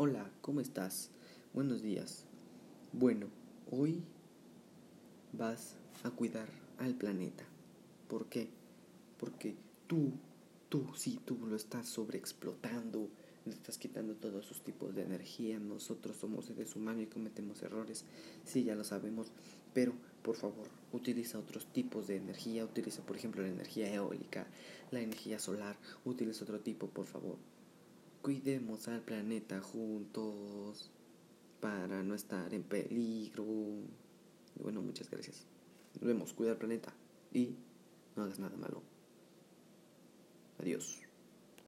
Hola, ¿cómo estás? Buenos días. Bueno, hoy vas a cuidar al planeta. ¿Por qué? Porque tú, tú, sí, tú lo estás sobreexplotando, le estás quitando todos sus tipos de energía. Nosotros somos seres humanos y cometemos errores, sí, ya lo sabemos, pero por favor, utiliza otros tipos de energía. Utiliza, por ejemplo, la energía eólica, la energía solar. Utiliza otro tipo, por favor. Cuidemos al planeta juntos para no estar en peligro. Bueno, muchas gracias. Nos vemos, cuida al planeta y no hagas nada malo. Adiós.